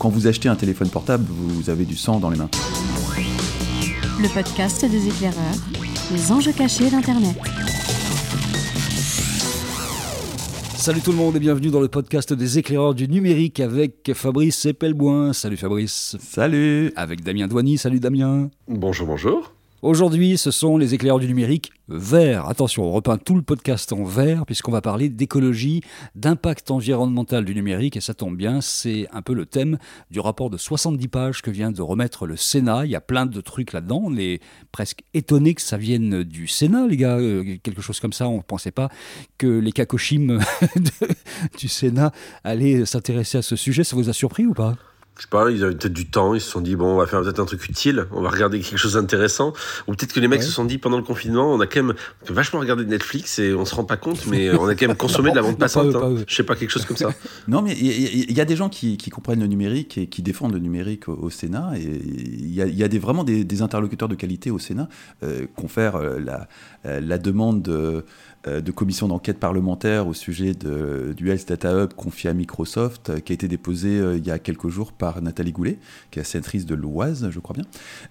Quand vous achetez un téléphone portable, vous avez du sang dans les mains. Le podcast des éclaireurs, les enjeux cachés d'Internet. Salut tout le monde et bienvenue dans le podcast des éclaireurs du numérique avec Fabrice Epelboin. Salut Fabrice. Salut Avec Damien Douany. Salut Damien. Bonjour, bonjour. Aujourd'hui, ce sont les éclaireurs du numérique verts. Attention, on repeint tout le podcast en vert puisqu'on va parler d'écologie, d'impact environnemental du numérique et ça tombe bien, c'est un peu le thème du rapport de 70 pages que vient de remettre le Sénat. Il y a plein de trucs là-dedans. On est presque étonné que ça vienne du Sénat, les gars. Euh, quelque chose comme ça, on ne pensait pas que les kakoshim du Sénat allaient s'intéresser à ce sujet. Ça vous a surpris ou pas? Je sais pas, ils avaient peut-être du temps, ils se sont dit, bon, on va faire peut-être un truc utile, on va regarder quelque chose d'intéressant. Ou peut-être que les mecs se sont dit, pendant le confinement, on a quand même vachement regardé Netflix et on se rend pas compte, mais on a quand même consommé de la bande passante. Hein. Je sais pas, quelque chose comme ça. non, mais il y, a des gens qui, comprennent le numérique et qui défendent le numérique au, Sénat. Et il y a, des, vraiment des, interlocuteurs de qualité au Sénat. Euh, confère euh, la, euh, la demande de euh, de commission d'enquête parlementaire au sujet de, du Health Data Hub confié à Microsoft, euh, qui a été déposé euh, il y a quelques jours par Nathalie Goulet, qui est sénatrice de l'Oise, je crois bien.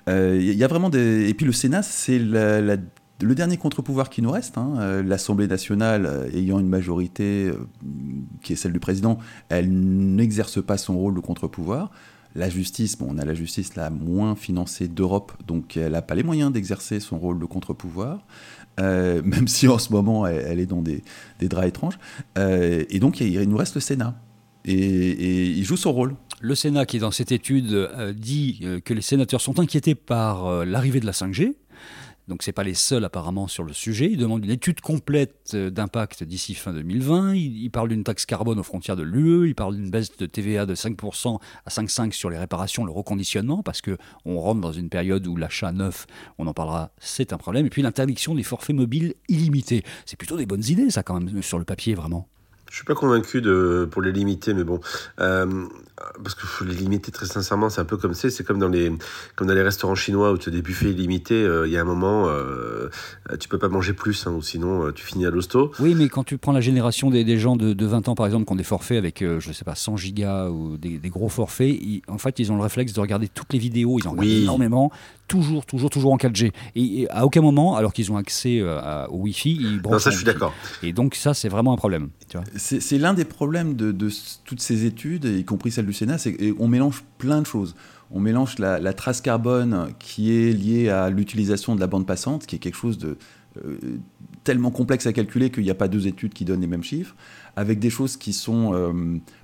Il y a vraiment des... Et puis le Sénat, c'est le dernier contre-pouvoir qui nous reste, hein. l'Assemblée nationale ayant une majorité qui est celle du président, elle n'exerce pas son rôle de contre-pouvoir. La justice, bon, on a la justice la moins financée d'Europe, donc elle n'a pas les moyens d'exercer son rôle de contre-pouvoir. Euh, même si en ce moment elle, est dans des, draps étranges. Euh, et donc il, nous reste le Sénat. Et, il joue son rôle. Le Sénat qui, dans cette étude, euh, dit que les sénateurs sont inquiétés par l'arrivée de la 5G, donc c'est pas les seuls apparemment sur le sujet. Ils demandent une étude complète euh, d'impact d'ici fin 2020. Ils, parlent d'une taxe carbone aux frontières de l'UE. Ils parlent d'une baisse de TVA de 5% à 5,5% sur les réparations, le reconditionnement, parce que on rentre dans une période où l'achat neuf, on en parlera, c'est un problème. Et puis l'interdiction des forfaits mobiles illimités. C'est plutôt des bonnes idées, ça quand même sur le papier vraiment. Je suis pas convaincu de pour les limiter, mais bon, euh, parce que faut les limiter très sincèrement, c'est un peu comme c'est, c'est comme dans les comme dans les restaurants chinois où tu as des buffets illimités. Euh, il y a un moment, euh, tu peux pas manger plus, hein, ou sinon euh, tu finis à l'hosto. Oui, mais quand tu prends la génération des, des gens de, de, 20 ans par exemple qui ont des forfaits avec, je sais pas, 100 gigas ou des, des gros forfaits, en fait ils ont le réflexe de regarder toutes les vidéos, ils en regardent énormément, toujours, toujours, toujours en 4G. Et, à aucun moment, alors qu'ils ont accès au Wi-Fi, ils. Non, ça je suis d'accord. Et donc ça c'est vraiment un problème. C'est l'un des problèmes de, de toutes ces études, y compris celle du Sénat, c'est qu'on mélange plein de choses. On mélange la, trace carbone qui est liée à l'utilisation de la bande passante, qui est quelque chose de euh, tellement complexe à calculer qu'il n'y a pas deux études qui donnent les mêmes chiffres, avec des choses qui sont euh,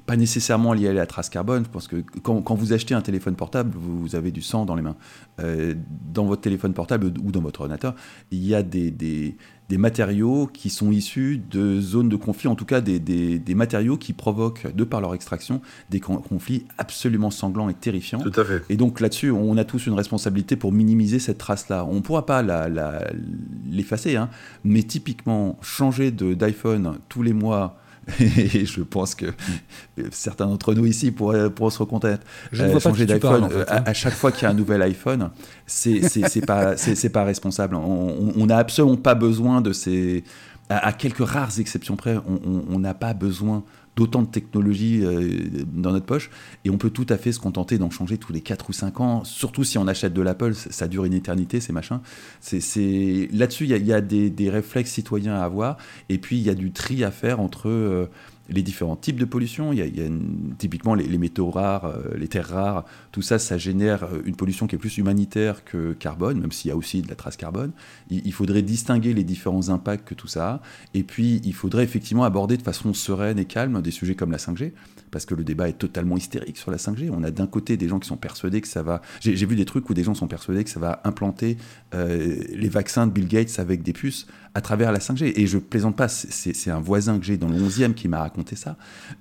pas nécessairement liées à la trace carbone. Je pense que quand, vous achetez un téléphone portable, vous, avez du sang dans les mains. Euh, dans votre téléphone portable ou dans votre ordinateur, il y a des, des matériaux qui sont issus de zones de conflit, en tout cas des, des, matériaux qui provoquent, de par leur extraction, des conflits absolument sanglants et terrifiants. Tout à fait. Et donc là-dessus, on a tous une responsabilité pour minimiser cette trace-là. On ne pourra pas l'effacer, hein, mais typiquement, changer d'iPhone tous les mois et je pense que certains d'entre nous ici pourraient, se reconnaître. Euh, changer d'iPhone euh, hein. à, chaque fois qu'il y a un nouvel iPhone, c'est pas c'est pas responsable. On n'a absolument pas besoin de ces à, quelques rares exceptions près, on n'a pas besoin d'autant de technologies euh, dans notre poche et on peut tout à fait se contenter d'en changer tous les 4 ou 5 ans, surtout si on achète de l'Apple, ça dure une éternité ces machins. C'est, Là-dessus, il y a, des, des, réflexes citoyens à avoir et puis il y a du tri à faire entre euh, les différents types de pollution. Il y a, typiquement les, métaux rares, euh, les terres rares, tout ça, ça génère euh, une pollution qui est plus humanitaire que carbone, même s'il y a aussi de la trace carbone. Il, faudrait distinguer les différents impacts que tout ça a. Et puis, il faudrait effectivement aborder de façon sereine et calme des sujets comme la 5G, parce que le débat est totalement hystérique sur la 5G. On a d'un côté des gens qui sont persuadés que ça va... J'ai vu des trucs où des gens sont persuadés que ça va implanter euh, les vaccins de Bill Gates avec des puces à travers la 5G. Et je plaisante pas, c'est un voisin que j'ai dans le 11e qui m'a raconté ça.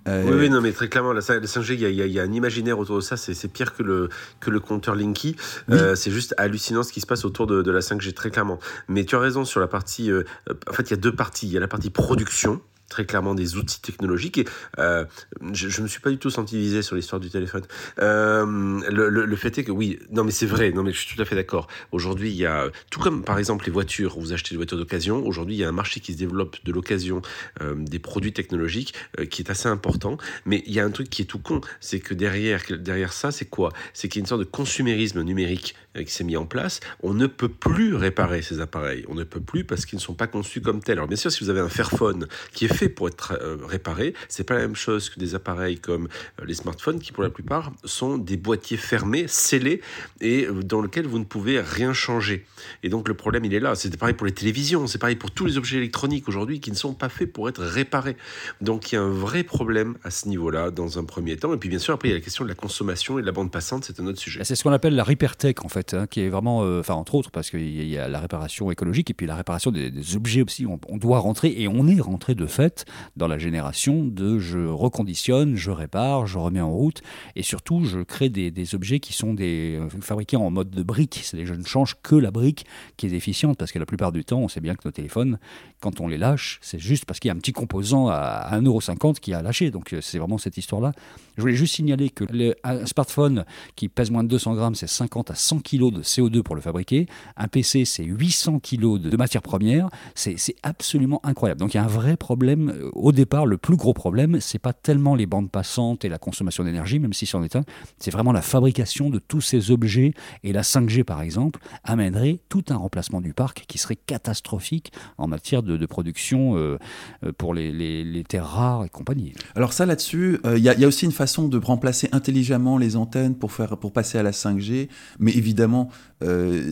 Euh, oui, oui, non, mais très clairement, la, 5G, il y, a un imaginaire autour de ça, c'est pire que le, que le compteur Linky. Euh, c'est juste hallucinant ce qui se passe autour de, la 5G, très clairement. Mais tu as raison sur la partie. Euh, en fait, il y a deux parties. Il y a la partie production très clairement des outils technologiques. Et euh, je ne me suis pas du tout senti visé sur l'histoire du téléphone. Euh, le, le, fait est que oui, non mais c'est vrai, non mais je suis tout à fait d'accord. Aujourd'hui, il y a, tout comme par exemple les voitures, vous achetez des voitures d'occasion, aujourd'hui il y a un marché qui se développe de l'occasion euh, des produits technologiques qui est assez important. Mais il y a un truc qui est tout con, c'est que derrière, derrière ça, c'est quoi? C'est qu'il y a une sorte de consumérisme numérique qui s'est mis en place. On ne peut plus réparer ces appareils. On ne peut plus parce qu'ils ne sont pas conçus comme tels. Alors bien sûr, si vous avez un Fairphone qui est fait pour être euh, réparé. C'est pas la même chose que des appareils comme euh, les smartphones qui, pour la plupart, sont des boîtiers fermés, scellés et euh, dans lesquels vous ne pouvez rien changer. Et donc le problème, il est là. C'est pareil pour les télévisions, c'est pareil pour tous les objets électroniques aujourd'hui qui ne sont pas faits pour être réparés. Donc il y a un vrai problème à ce niveau-là dans un premier temps. Et puis bien sûr, après, il y a la question de la consommation et de la bande passante, c'est un autre sujet. C'est ce qu'on appelle la Repairtech en fait, hein, qui est vraiment, enfin entre autres, parce qu'il y a la réparation écologique et puis la réparation des, objets aussi. On, doit rentrer et on est rentré de fait dans la génération de je reconditionne, je répare, je remets en route, et surtout je crée des, objets qui sont des, euh, fabriqués en mode de briques. C'est-à-dire je ne change que la brique qui est déficiente, parce que la plupart du temps, on sait bien que nos téléphones, quand on les lâche, c'est juste parce qu'il y a un petit composant à 1,50€ qui a lâché. Donc euh, c'est vraiment cette histoire-là. Je voulais juste signaler que un smartphone qui pèse moins de 200 grammes, c'est 50 à 100 kg de CO2 pour le fabriquer. Un PC, c'est 800 kg de matière première. C'est absolument incroyable. Donc il y a un vrai problème euh, au départ, le plus gros problème, c'est pas tellement les bandes passantes et la consommation d'énergie, même si c'en est un, c'est vraiment la fabrication de tous ces objets. Et la 5G, par exemple, amènerait tout un remplacement du parc qui serait catastrophique en matière de, production euh, euh, pour les, terres rares et compagnie. Alors ça, là-dessus, il y, a aussi une façon de remplacer intelligemment les antennes pour, faire, pour passer à la 5G, mais évidemment,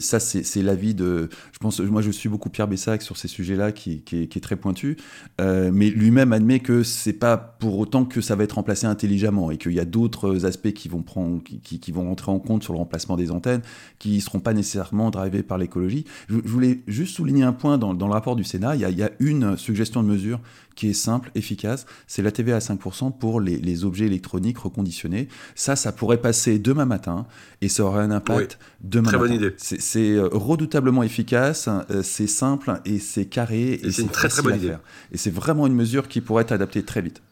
ça, c'est l'avis de... Je pense, moi, je suis beaucoup Pierre Bessac sur ces sujets-là, qui, est très pointu, mais lui-même admet que c'est pas pour autant que ça va être remplacé intelligemment et qu'il y a d'autres aspects qui vont prendre, qui, vont rentrer en compte sur le remplacement des antennes, qui ne seront pas nécessairement drivés par l'écologie. Je, voulais juste souligner un point dans, le rapport du Sénat. Il y, a, une suggestion de mesure qui est simple, efficace. C'est la TVA à 5% pour les, objets électroniques reconditionnés. Ça, ça pourrait passer demain matin et ça aurait un impact demain très. Bonne idée. C'est euh, redoutablement efficace, euh, c'est simple et c'est carré. Et, et c'est une très très bonne idée. Et c'est vraiment une mesure qui pourrait être adaptée très vite.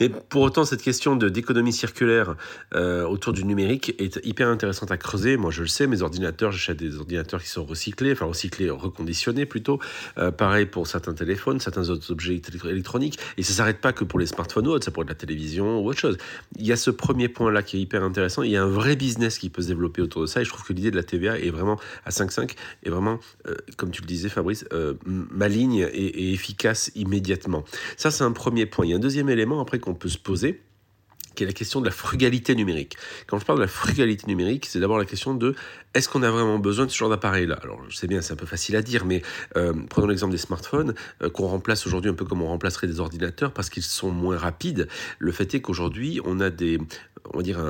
Mais pour autant, cette question d'économie circulaire euh, autour du numérique est hyper intéressante à creuser. Moi, je le sais, mes ordinateurs, j'achète des ordinateurs qui sont recyclés, enfin recyclés, reconditionnés plutôt. Euh, pareil pour certains téléphones, certains autres objets électroniques. Et ça s'arrête pas que pour les smartphones ou autres, ça pourrait être la télévision ou autre chose. Il y a ce premier point-là qui est hyper intéressant. Il y a un vrai business qui peut se développer autour de ça. Et je trouve que l'idée de la TVA est vraiment à 5.5 est vraiment, euh, comme tu le disais, Fabrice, maligne et efficace immédiatement. Ça, c'est un premier point. Il y a un deuxième élément après qu'on peut se poser, qui est la question de la frugalité numérique. Quand je parle de la frugalité numérique, c'est d'abord la question de est-ce qu'on a vraiment besoin de ce genre d'appareil-là? Alors, je sais bien, c'est un peu facile à dire, mais euh, prenons l'exemple des smartphones, euh, qu'on remplace aujourd'hui un peu comme on remplacerait des ordinateurs parce qu'ils sont moins rapides. Le fait est qu'aujourd'hui, on a des, on va dire,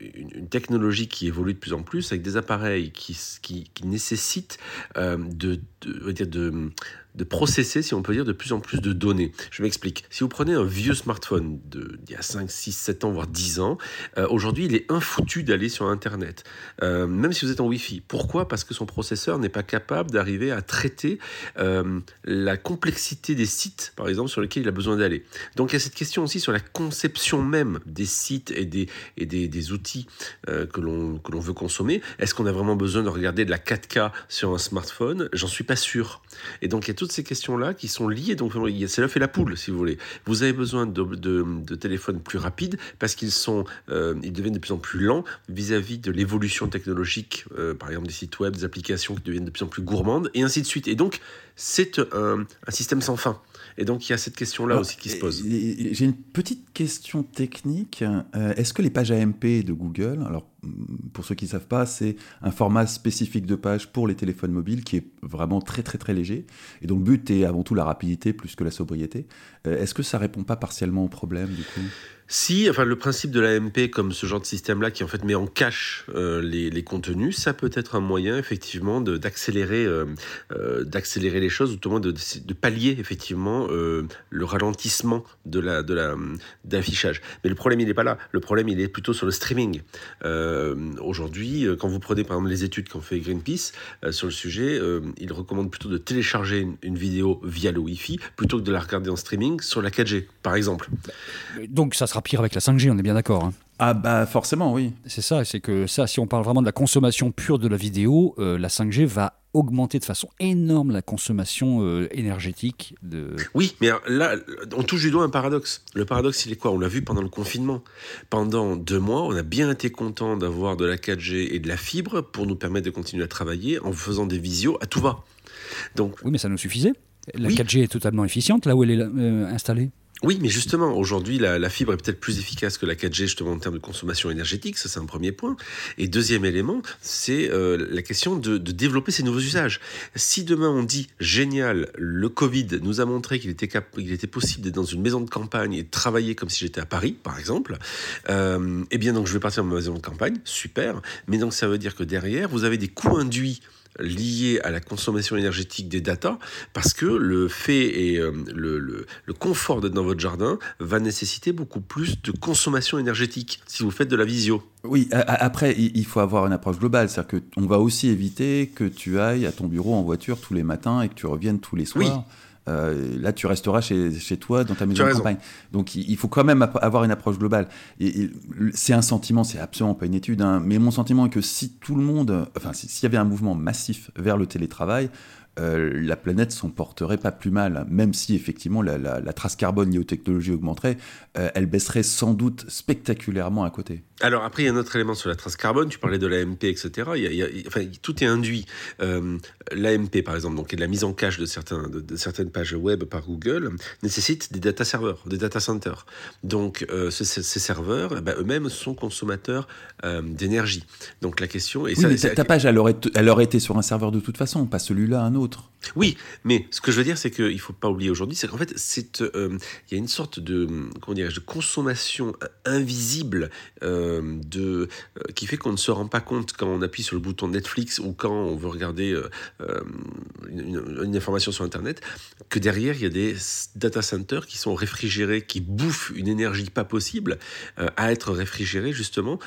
une, technologie qui évolue de plus en plus avec des appareils qui, qui, qui nécessitent euh, de, de, dire de de processer, si on peut dire, de plus en plus de données. Je m'explique. Si vous prenez un vieux smartphone d'il y a 5, 6, 7 ans, voire 10 ans, euh, aujourd'hui, il est infoutu d'aller sur Internet, euh, même si vous êtes en Wi-Fi. Pourquoi? Parce que son processeur n'est pas capable d'arriver à traiter euh, la complexité des sites, par exemple, sur lesquels il a besoin d'aller. Donc il y a cette question aussi sur la conception même des sites et des, et des, des outils que l'on veut consommer. Est-ce qu'on a vraiment besoin de regarder de la 4K sur un smartphone? J'en suis pas sûr. Et donc toutes ces questions-là qui sont liées. Donc, c'est l'œuf et la poule, si vous voulez. Vous avez besoin de, de, téléphones plus rapides parce qu'ils sont, euh, ils deviennent de plus en plus lents vis-à-vis de l'évolution technologique, euh, par exemple des sites web, des applications qui deviennent de plus en plus gourmandes, et ainsi de suite. Et donc, c'est un, un système sans fin. Et donc, il y a cette question-là aussi qui se pose. J'ai une petite question technique. Euh, est-ce que les pages AMP de Google, alors pour ceux qui ne savent pas, c'est un format spécifique de page pour les téléphones mobiles qui est vraiment très très très léger. Et donc, le but est avant tout la rapidité plus que la sobriété. Euh, est-ce que ça répond pas partiellement au problème du coup? Si, enfin, le principe de l'AMP comme ce genre de système-là qui en fait met en cache euh, les, contenus, ça peut être un moyen effectivement d'accélérer, euh, d'accélérer les choses, ou tout au moins de, pallier effectivement le ralentissement de la, d'affichage. Mais le problème il n'est pas là. Le problème il est plutôt sur le streaming. Euh, aujourd'hui, quand vous prenez par exemple les études qu'ont fait Greenpeace sur le sujet, ils recommandent plutôt de télécharger une, une, vidéo via le Wi-Fi plutôt que de la regarder en streaming sur la 4G, par exemple. Donc ça sera pire avec la 5G, on est bien d'accord. Hein. Ah bah forcément, oui. C'est ça, c'est que ça, si on parle vraiment de la consommation pure de la vidéo, euh, la 5G va augmenter de façon énorme la consommation euh, énergétique. De... Oui, mais là, on touche du doigt un paradoxe. Le paradoxe, il est quoi? On l'a vu pendant le confinement. Pendant deux mois, on a bien été content d'avoir de la 4G et de la fibre pour nous permettre de continuer à travailler en faisant des visios à tout va. Donc, oui, mais ça nous suffisait. La oui. 4G est totalement efficiente là où elle est euh, installée. Oui, mais justement, aujourd'hui, la, la, fibre est peut-être plus efficace que la 4G, justement, en termes de consommation énergétique. Ça, c'est un premier point. Et deuxième élément, c'est euh, la question de, de, développer ces nouveaux usages. Si demain, on dit, génial, le Covid nous a montré qu'il était, cap était possible d'être dans une maison de campagne et de travailler comme si j'étais à Paris, par exemple, euh, eh bien, donc, je vais partir de ma maison de campagne. Super. Mais donc, ça veut dire que derrière, vous avez des coûts induits lié à la consommation énergétique des data, parce que le fait et euh, le, le, le, confort d'être dans votre jardin va nécessiter beaucoup plus de consommation énergétique si vous faites de la visio. Oui, après, il faut avoir une approche globale, c'est-à-dire qu'on va aussi éviter que tu ailles à ton bureau en voiture tous les matins et que tu reviennes tous les soirs. Oui. Euh, là, tu resteras chez, chez, toi, dans ta maison de campagne. Donc, il, il, faut quand même avoir une approche globale. Et, et c'est un sentiment, c'est absolument pas une étude, hein, mais mon sentiment est que si tout le monde, enfin, s'il y avait un mouvement massif vers le télétravail, euh, la planète s'en porterait pas plus mal, même si effectivement la, la, la trace carbone liée aux technologies augmenterait, euh, elle baisserait sans doute spectaculairement à côté. Alors après, il y a un autre élément sur la trace carbone, tu parlais de l'AMP, etc. Il y a, il y a, enfin, tout est induit. Euh, L'AMP, par exemple, donc, et de la mise en cache de, certains, de, de, certaines pages web par Google, nécessite des data serveurs, des data centers. Donc ces, ces, serveurs, bah, eux-mêmes sont consommateurs d'énergie. Donc la question... Et oui, ça, mais ça, ta page, elle aurait, elle aurait été sur un serveur de toute façon, pas celui-là, un autre. Oui, mais ce que je veux dire, c'est qu'il ne faut pas oublier aujourd'hui, c'est qu'en fait, il euh, y a une sorte de, comment de consommation invisible euh, de, euh, qui fait qu'on ne se rend pas compte quand on appuie sur le bouton Netflix ou quand on veut regarder une, une, information sur Internet, que derrière, il y a des data centers qui sont réfrigérés, qui bouffent une énergie pas possible à être réfrigérés, justement,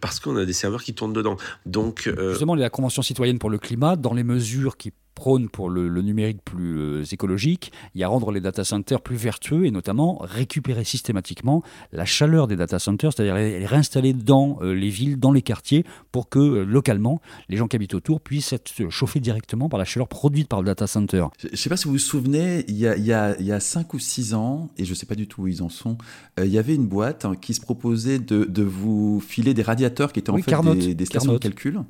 parce qu'on a des serveurs qui tournent dedans. Donc, justement, la Convention citoyenne pour le climat, dans les mesures qui prône pour le, le, numérique plus euh, écologique, il y a rendre les data centers plus vertueux et notamment récupérer systématiquement la chaleur des data centers, c'est-à-dire les, les, réinstaller dans euh, les villes, dans les quartiers, pour que euh, localement, les gens qui habitent autour puissent être chauffés directement par la chaleur produite par le data center. Je ne sais pas si vous vous souvenez, il y a, il y a, il y a 5 ou 6 ans, et je ne sais pas du tout où ils en sont, il y avait une boîte hein, qui se proposait de, de, vous filer des radiateurs qui étaient en oui, fait Carnot, des, des stations Carnot. de calcul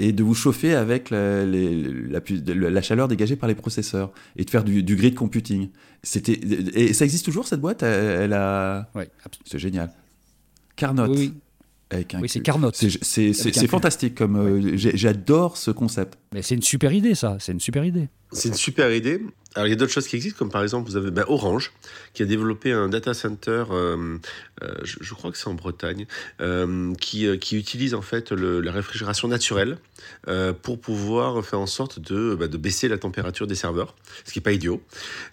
et de vous chauffer avec la, la, la, la, chaleur dégagée par les processeurs et de faire du, du grid computing. C'était et ça existe toujours cette boîte? Elle, elle a. Oui, c'est génial. Carnot. Oui, oui. oui c'est Carnot. C'est fantastique. Comme euh, j'adore ce concept. Mais c'est une super idée, ça. C'est une super idée. C'est une super idée. Alors, il y a d'autres choses qui existent, comme par exemple, vous avez ben, Orange, qui a développé un data center, euh, euh, je, je, crois que c'est en Bretagne, euh, qui, qui utilise en fait le, la réfrigération naturelle pour pouvoir faire en sorte de, ben, de baisser la température des serveurs, ce qui n'est pas idiot.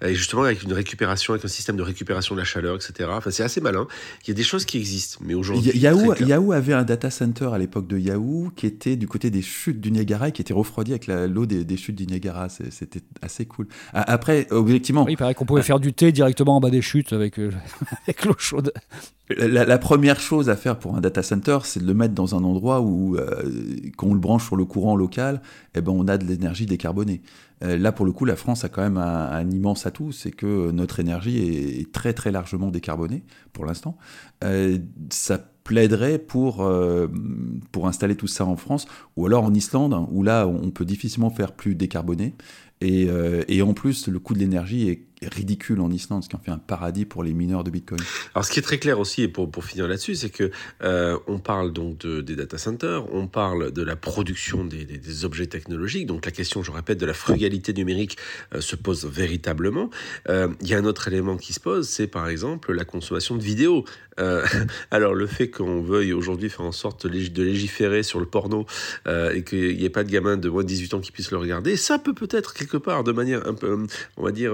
Et justement, avec une récupération, avec un système de récupération de la chaleur, etc. Enfin, c'est assez malin. Il y a des choses qui existent, mais aujourd'hui. Yahoo, Yahoo avait un data center à l'époque de Yahoo qui était du côté des chutes du Niagara et qui était refroidi avec l'eau des, des, chutes du Niagara. C'était assez cool. Après, objectivement. Oui, il paraît qu'on pouvait faire du thé directement en bas des chutes avec, euh, avec l'eau chaude. La, la, première chose à faire pour un data center, c'est de le mettre dans un endroit où, euh, quand on le branche sur le courant local, eh ben, on a de l'énergie décarbonée. Euh, là, pour le coup, la France a quand même un, un immense atout, c'est que notre énergie est, est, très très largement décarbonée pour l'instant. Euh, ça plaiderait pour, euh, pour installer tout ça en France, ou alors en Islande, où là, on peut difficilement faire plus décarboné. Et, et en plus, le coût de l'énergie est ridicule en Islande, ce qui en fait un paradis pour les mineurs de Bitcoin. Alors, ce qui est très clair aussi, et pour, pour finir là-dessus, c'est que euh, on parle donc de, des data centers, on parle de la production des, des, objets technologiques. Donc, la question, je répète, de la frugalité numérique euh, se pose véritablement. Euh, il y a un autre élément qui se pose, c'est par exemple la consommation de vidéos. Alors, le fait qu'on veuille aujourd'hui faire en sorte de légiférer sur le porno et qu'il n'y ait pas de gamins de moins de 18 ans qui puissent le regarder, ça peut peut-être quelque part, de manière un peu, on va dire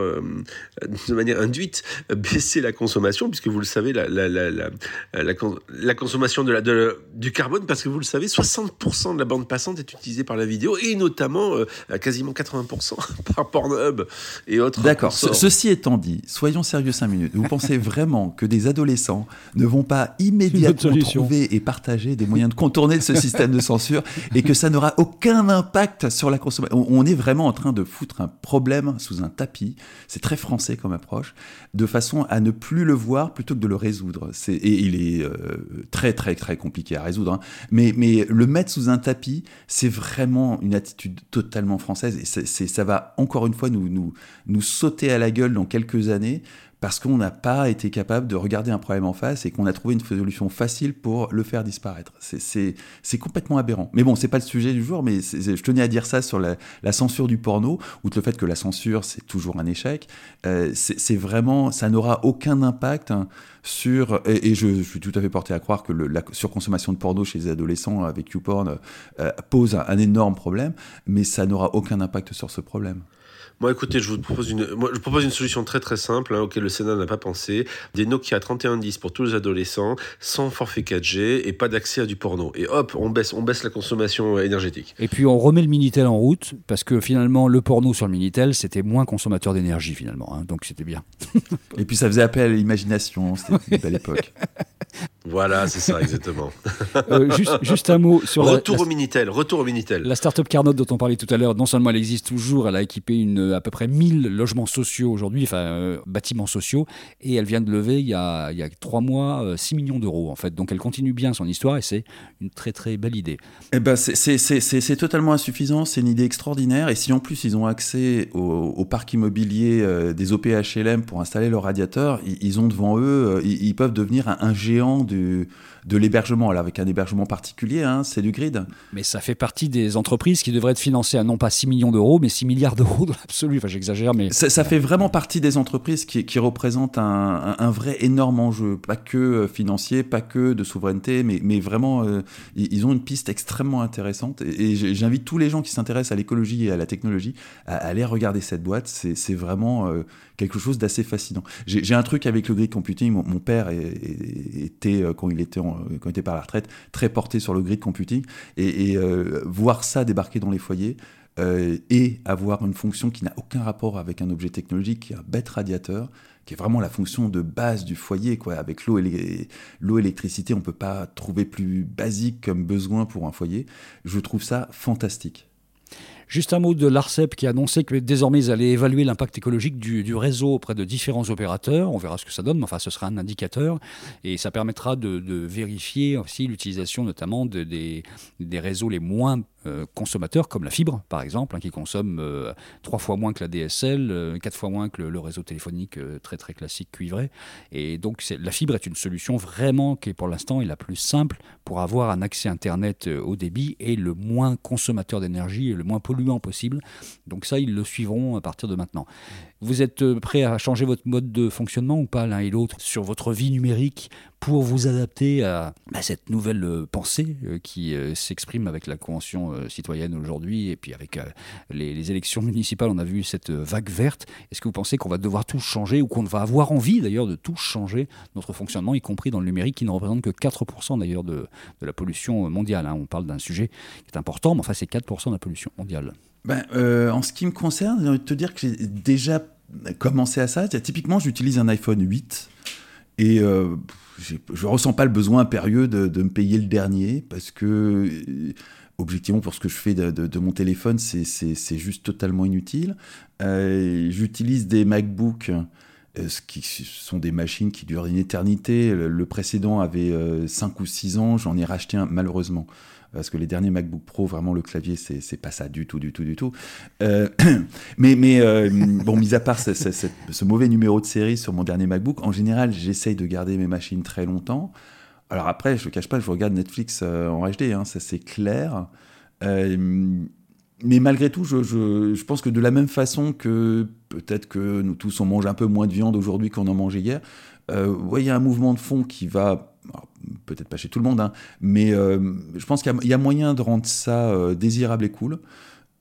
de manière induite baisser la consommation, puisque vous le savez, la, la, la, la consommation de la, de, du carbone, parce que vous le savez, 60% de la bande passante est utilisée par la vidéo, et notamment euh, quasiment 80% par Pornhub et autres. D'accord. ceci étant dit, soyons sérieux 5 minutes. Vous pensez vraiment que des adolescents ne vont pas immédiatement trouver et partager des moyens de contourner ce système de censure et que ça n'aura aucun impact sur la consommation? On est vraiment en train de foutre un problème sous un tapis. C'est très français comme approche, de façon à ne plus le voir plutôt que de le résoudre. et il est euh, très très très compliqué à résoudre, hein. mais, mais le mettre sous un tapis, c'est vraiment une attitude totalement française et c'est, ça va encore une fois nous, nous, nous sauter à la gueule dans quelques années parce qu'on n'a pas été capable de regarder un problème en face et qu'on a trouvé une solution facile pour le faire disparaître. C'est complètement aberrant. Mais bon, c'est pas le sujet du jour, mais je tenais à dire ça sur la, censure du porno, outre le fait que la censure, c'est toujours un échec. Euh, c'est vraiment, ça n'aura aucun impact hein, sur, et, je, suis tout à fait porté à croire que la surconsommation de porno chez les adolescents avec YouPorn euh, pose un énorme problème, mais ça n'aura aucun impact sur ce problème. Moi, écoutez, je vous propose une, moi, je propose une solution très très simple hein, auquel le Sénat n'a pas pensé. Des Nokia 3110 pour tous les adolescents, sans forfait 4G et pas d'accès à du porno. Et hop, on baisse, on baisse la consommation énergétique. Et puis on remet le Minitel en route parce que finalement le porno sur le Minitel c'était moins consommateur d'énergie finalement, hein, donc c'était bien. et puis ça faisait appel à l'imagination, c'était une belle époque. Voilà, c'est ça, exactement. euh, juste, juste, un mot sur retour la, au Minitel. Retour au Minitel. La startup Carnot dont on parlait tout à l'heure, non seulement elle existe toujours, elle a équipé une, à peu près 1000 logements sociaux aujourd'hui, enfin euh, bâtiments sociaux, et elle vient de lever il y a, il y a 3 mois euh, 6 millions d'euros en fait. Donc elle continue bien son histoire et c'est une très très belle idée. Eh ben, c'est totalement insuffisant, c'est une idée extraordinaire. Et si en plus ils ont accès au, au parc immobilier euh, des OPHLM pour installer leurs radiateurs, ils, ils ont devant eux, ils, ils peuvent devenir un, un géant du de l'hébergement, alors avec un hébergement particulier, hein, c'est du grid. Mais ça fait partie des entreprises qui devraient être financées à non pas 6 millions d'euros, mais 6 milliards d'euros dans l'absolu. Enfin, j'exagère, mais. Ça, ça, fait vraiment partie des entreprises qui, qui représentent un, vrai énorme enjeu, pas que euh, financier, pas que de souveraineté, mais, mais vraiment, euh, ils ont une piste extrêmement intéressante. Et, et j'invite tous les gens qui s'intéressent à l'écologie et à la technologie à, à aller regarder cette boîte. C'est vraiment euh, quelque chose d'assez fascinant. J'ai un truc avec le grid computing. Mon, mon père était, quand il était en, quand il était par la retraite, très porté sur le grid computing. Et, euh, voir ça débarquer dans les foyers, euh, et avoir une fonction qui n'a aucun rapport avec un objet technologique, qui est un bête radiateur, qui est vraiment la fonction de base du foyer. Quoi. Avec l'eau et l'eau électricité, on ne peut pas trouver plus basique comme besoin pour un foyer. Je trouve ça fantastique. Juste un mot de l'ARCEP qui a annoncé que désormais ils allaient évaluer l'impact écologique du, réseau auprès de différents opérateurs. On verra ce que ça donne, mais enfin ce sera un indicateur et ça permettra de, vérifier aussi l'utilisation notamment de, des, des réseaux les moins euh, consommateurs comme la fibre par exemple, hein, qui consomme euh, trois fois moins que la DSL, euh, quatre fois moins que le, réseau téléphonique très très classique cuivré. Et donc la fibre est une solution vraiment qui pour l'instant est la plus simple pour avoir un accès Internet au débit et le moins consommateur d'énergie et le moins polluant possible. Donc ça, ils le suivront à partir de maintenant. Vous êtes prêt à changer votre mode de fonctionnement ou pas l'un et l'autre sur votre vie numérique pour vous adapter à, cette nouvelle euh, pensée euh, qui euh, s'exprime avec la Convention citoyenne aujourd'hui et puis avec les, élections municipales, on a vu cette vague verte. Est-ce que vous pensez qu'on va devoir tout changer ou qu'on va avoir envie d'ailleurs de tout changer notre fonctionnement, y compris dans le numérique qui ne représente que 4% d'ailleurs de, la pollution mondiale hein? On parle d'un sujet qui est important, mais enfin c'est 4% de la pollution mondiale. Ben, en ce qui me concerne, j'ai envie de te dire que j'ai déjà commencé à ça. Typiquement, j'utilise un iPhone 8 et je ne ressens pas le besoin impérieux de, me payer le dernier parce que, objectivement, pour ce que je fais de, mon téléphone, c'est juste totalement inutile. Euh, J'utilise des MacBooks. Euh, ce qui sont des machines qui durent une éternité. Le, précédent avait euh, 5 ou 6 ans, j'en ai racheté un malheureusement parce que les derniers MacBook Pro, vraiment, le clavier, c'est pas ça du tout, du tout, du tout. Euh, mais, mais bon, mis à part ce, mauvais numéro de série sur mon dernier MacBook, en général, j'essaye de garder mes machines très longtemps. Alors après, je ne cache pas, je regarde Netflix en HD, hein, ça c'est clair. Mais malgré tout, je, pense que de la même façon que peut-être que nous tous on mange un peu moins de viande aujourd'hui qu'on en mangeait hier, euh, il y a un mouvement de fond qui va, peut-être pas chez tout le monde, hein, mais euh, je pense qu'il y, a moyen de rendre ça euh, désirable et cool.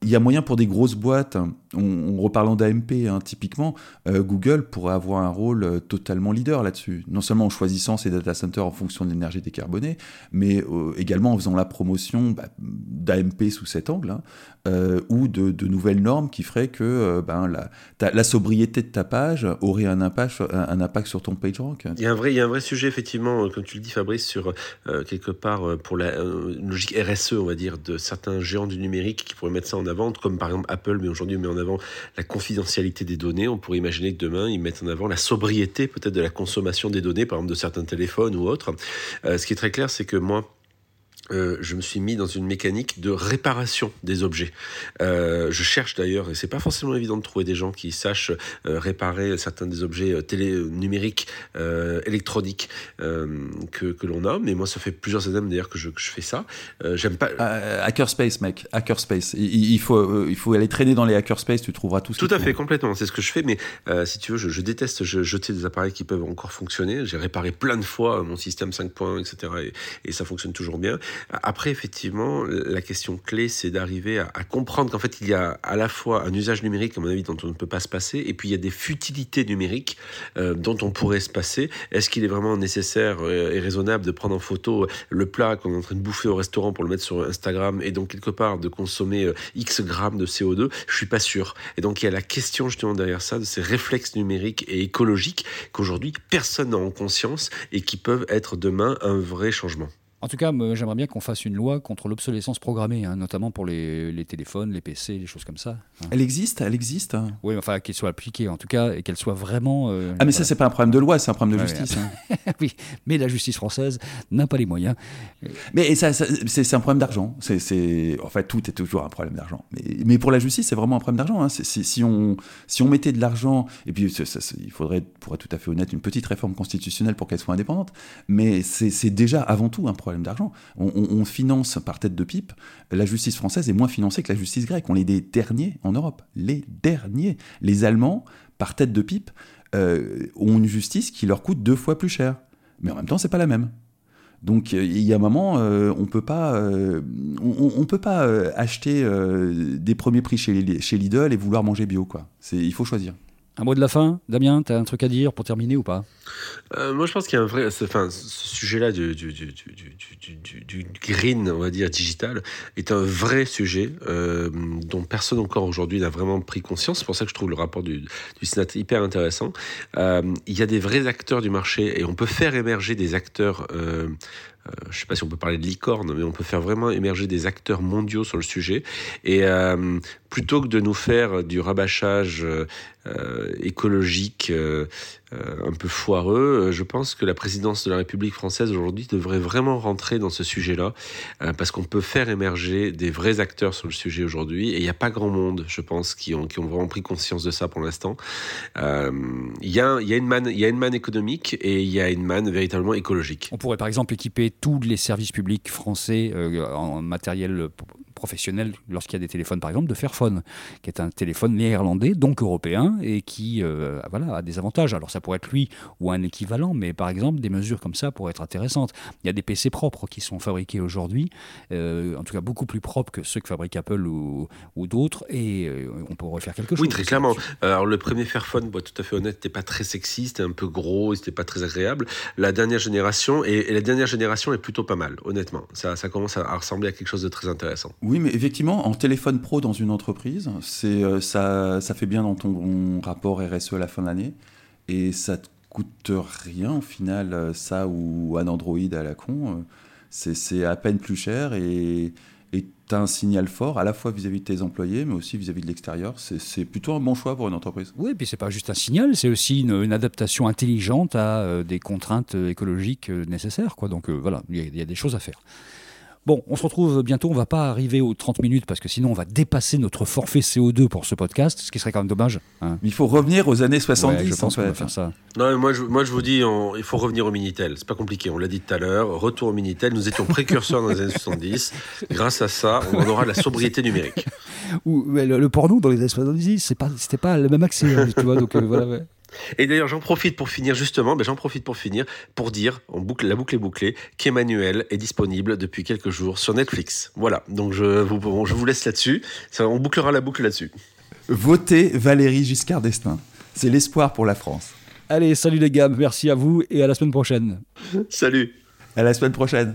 Il y a moyen pour des grosses boîtes, en, reparlant d'AMP hein, typiquement, Google pourrait avoir un rôle totalement leader là-dessus. Non seulement en choisissant ses data centers en fonction de l'énergie décarbonée, mais également en faisant la promotion bah, d'AMP sous cet angle, hein, euh, ou de, nouvelles normes qui feraient que euh, ben, la, la, sobriété de ta page aurait un impact, sur ton page rank. Il y, a un vrai, il y a un vrai sujet, effectivement, comme tu le dis, Fabrice, sur euh, quelque part pour la logique RSE, on va dire, de certains géants du numérique qui pourraient mettre ça en avant, comme par exemple Apple, mais aujourd'hui met en avant la confidentialité des données. On pourrait imaginer que demain, ils mettent en avant la sobriété peut-être de la consommation des données, par exemple de certains téléphones ou autres. ce qui est très clair, c'est que moi, euh, je me suis mis dans une mécanique de réparation des objets. Euh, je cherche d'ailleurs, et c'est pas forcément évident de trouver des gens qui sachent euh, réparer certains des objets télé numériques, électroniques que, que l'on a. Mais moi, ça fait plusieurs années d'ailleurs que je, que je, fais ça. J'aime pas. hackerspace, mec, hackerspace. Il, il faut, il faut aller traîner dans les hackerspace. Tu trouveras tout. Ce tout à fait, complètement. C'est ce que je fais. Mais si tu veux, je, je déteste jeter des appareils qui peuvent encore fonctionner. J'ai réparé plein de fois mon système 5.1, etc. Et, et ça fonctionne toujours bien. Après, effectivement, la question clé, c'est d'arriver à, comprendre qu'en fait, il y a à la fois un usage numérique, à mon avis, dont on ne peut pas se passer, et puis il y a des futilités numériques euh, dont on pourrait se passer. Est-ce qu'il est vraiment nécessaire euh, et raisonnable de prendre en photo le plat qu'on est en train de bouffer au restaurant pour le mettre sur Instagram et donc quelque part de consommer euh, X grammes de CO2 Je suis pas sûr. Et donc il y a la question justement derrière ça de ces réflexes numériques et écologiques qu'aujourd'hui personne n'a en conscience et qui peuvent être demain un vrai changement. En tout cas, j'aimerais bien qu'on fasse une loi contre l'obsolescence programmée, hein, notamment pour les, téléphones, les PC, les choses comme ça. Hein. Elle existe, elle existe. Oui, enfin qu'elle soit appliquée en tout cas et qu'elle soit vraiment. Euh, ah mais ça c'est pas un problème de loi, c'est un problème de justice. Hein. oui, mais la justice française n'a pas les moyens. Mais ça, c'est un problème d'argent. C'est en fait tout est toujours un problème d'argent. Mais, mais, pour la justice c'est vraiment un problème d'argent. Si on si on mettait de l'argent et puis il faudrait, pour être tout à fait honnête, une petite réforme constitutionnelle pour qu'elle soit indépendante. Mais c'est déjà avant tout un problème d'argent. On, finance par tête de pipe. La justice française est moins financée que la justice grecque. On est des derniers en Europe. Les derniers. Les Allemands, par tête de pipe, euh, ont une justice qui leur coûte deux fois plus cher. Mais en même temps, c'est pas la même. Donc euh, il y a un moment, euh, on peut pas, on, peut pas acheter des premiers prix chez, chez Lidl et vouloir manger bio quoi. Il faut choisir. Un mot de la fin, Damien, tu as un truc à dire pour terminer ou pas euh, Moi, je pense qu'il y a un vrai. Enfin, ce sujet-là du, du, du, du, green, on va dire, digital, est un vrai sujet euh, dont personne encore aujourd'hui n'a vraiment pris conscience. C'est pour ça que je trouve le rapport du, Sénat hyper intéressant. Euh, il y a des vrais acteurs du marché et on peut faire émerger des acteurs je ne sais pas si on peut parler de licorne, mais on peut faire vraiment émerger des acteurs mondiaux sur le sujet. Et euh, plutôt que de nous faire du rabâchage euh, écologique un peu foireux, je pense que la présidence de la République française aujourd'hui devrait vraiment rentrer dans ce sujet-là, parce qu'on peut faire émerger des vrais acteurs sur le sujet aujourd'hui. Et il n'y a pas grand monde, je pense, qui ont, vraiment pris conscience de ça pour l'instant. Il y, a, y, y a une manne économique et il y a une manne véritablement écologique. On pourrait par exemple équiper tous les services publics français euh, en matériel professionnel lorsqu'il y a des téléphones, par exemple, de Fairphone, qui est un téléphone néerlandais, donc européen, et qui euh, voilà, a des avantages. Alors ça pourrait être lui ou un équivalent, mais par exemple, des mesures comme ça pourraient être intéressantes. Il y a des PC propres qui sont fabriqués aujourd'hui, euh, en tout cas beaucoup plus propres que ceux que fabrique Apple ou, ou d'autres, et euh, on pourrait faire quelque chose. Oui, très clairement. Alors le premier Fairphone, pour être tout à fait honnête, n'était pas très sexy, c'était un peu gros, c'était pas très agréable. La dernière génération, et, la dernière génération est plutôt pas mal, honnêtement. Ça, ça commence à, ressembler à quelque chose de très intéressant. Oui, mais effectivement, en téléphone pro dans une entreprise, c'est euh, ça, ça fait bien dans ton rapport RSE à la fin de l'année. Et ça te coûte rien au final, euh, ça ou un Android à la con. Euh, c'est à peine plus cher et tu as un signal fort à la fois vis-à-vis de tes employés, mais aussi vis-à-vis de l'extérieur. C'est plutôt un bon choix pour une entreprise. Oui, et puis c'est pas juste un signal, c'est aussi une, adaptation intelligente à des contraintes écologiques nécessaires. Quoi. Donc voilà, il y, a des choses à faire. Bon, on se retrouve bientôt. On va pas arriver aux 30 minutes parce que sinon on va dépasser notre forfait CO2 pour ce podcast, ce qui serait quand même dommage. hein. Il faut revenir aux années 70 Ouais, je pense en qu'on va fait. faire ça. Non, mais moi je, moi je vous dis, on- il faut revenir au Minitel. C'est pas compliqué, on l'a dit tout à l'heure. Retour au Minitel. Nous étions précurseurs dans les années 70. Grâce à ça, on en aura la sobriété numérique. Ou mais le, le porno dans les années 70, c'est pas, c'était pas le même accès, hein, tu vois. Donc euh, voilà. ouais. Et d'ailleurs, j'en profite pour finir justement, ben, j'en profite pour finir pour dire, on boucle, la boucle est bouclée, qu'Emmanuel est disponible depuis quelques jours sur Netflix. Voilà, donc je vous, bon, je vous laisse là-dessus. Ça, On bouclera la boucle là-dessus. Votez Valérie Giscard d'Estaing. C'est l'espoir pour la France. Allez, salut les gars, merci à vous et à la semaine prochaine. Salut À la semaine prochaine.